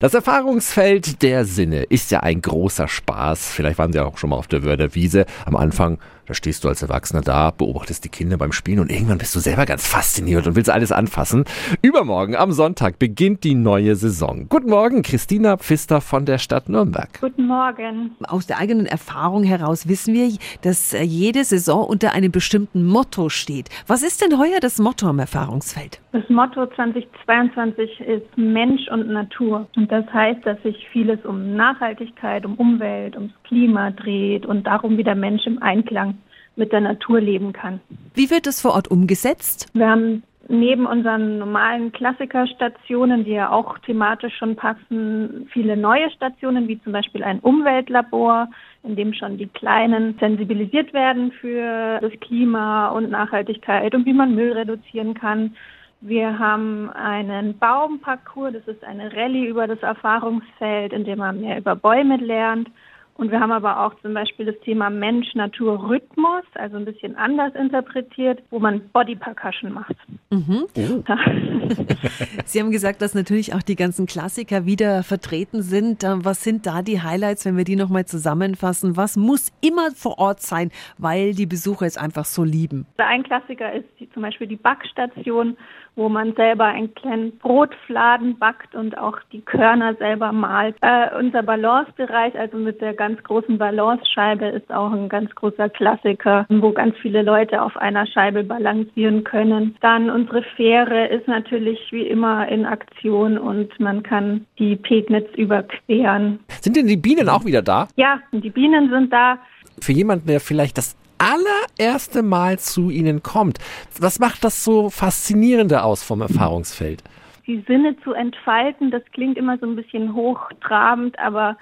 Das Erfahrungsfeld der Sinne ist ja ein großer Spaß. Vielleicht waren Sie auch schon mal auf der Wörder Wiese. Am Anfang, da stehst du als Erwachsener da, beobachtest die Kinder beim Spielen und irgendwann bist du selber ganz fasziniert und willst alles anfassen. Übermorgen am Sonntag beginnt die neue Saison. Guten Morgen, Christina Pfister von der Stadt Nürnberg. Guten Morgen. Aus der eigenen Erfahrung heraus wissen wir, dass äh, jede Saison unter einem bestimmten Motto steht. Was ist denn heuer das Motto am Erfahrungsfeld? Das Motto 2022 ist Mensch und Natur. Und das heißt, dass sich vieles um Nachhaltigkeit, um Umwelt, ums Klima dreht und darum, wie der Mensch im Einklang mit der Natur leben kann. Wie wird es vor Ort umgesetzt? Wir haben neben unseren normalen Klassikerstationen, die ja auch thematisch schon passen, viele neue Stationen, wie zum Beispiel ein Umweltlabor, in dem schon die Kleinen sensibilisiert werden für das Klima und Nachhaltigkeit und wie man Müll reduzieren kann. Wir haben einen Baumparcours, das ist eine Rallye über das Erfahrungsfeld, in dem man mehr über Bäume lernt. Und wir haben aber auch zum Beispiel das Thema Mensch-Natur-Rhythmus, also ein bisschen anders interpretiert, wo man Body Percussion macht. Mhm. Oh. Sie haben gesagt, dass natürlich auch die ganzen Klassiker wieder vertreten sind. Äh, was sind da die Highlights, wenn wir die nochmal zusammenfassen? Was muss immer vor Ort sein, weil die Besucher es einfach so lieben? Ein Klassiker ist die, zum Beispiel die Backstation, wo man selber einen kleinen Brotfladen backt und auch die Körner selber malt. Äh, unser Balancebereich, also mit der ganz großen Balancescheibe, ist auch ein ganz großer Klassiker, wo ganz viele Leute auf einer Scheibe balancieren können. Dann unsere Fähre ist natürlich wie immer in Aktion und man kann die Pegnitz überqueren. Sind denn die Bienen auch wieder da? Ja, die Bienen sind da. Für jemanden, der vielleicht das allererste Mal zu Ihnen kommt. Was macht das so faszinierende aus vom Erfahrungsfeld? Die Sinne zu entfalten, das klingt immer so ein bisschen hochtrabend, aber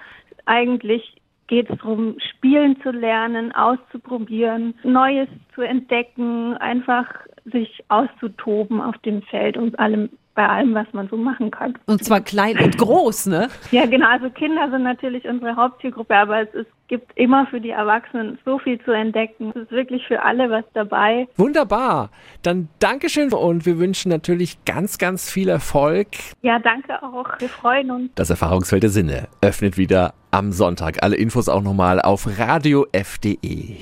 eigentlich geht es darum, spielen zu lernen, auszuprobieren, Neues zu entdecken, einfach sich auszutoben auf dem Feld und allem bei allem, was man so machen kann. Und zwar klein und groß, ne? Ja, genau. Also Kinder sind natürlich unsere Hauptzielgruppe, aber es ist, gibt immer für die Erwachsenen so viel zu entdecken. Es ist wirklich für alle was dabei. Wunderbar. Dann Dankeschön und wir wünschen natürlich ganz, ganz viel Erfolg. Ja, danke auch. Wir freuen uns. Das Erfahrungsfeld der Sinne öffnet wieder am Sonntag. Alle Infos auch nochmal auf radiof.de.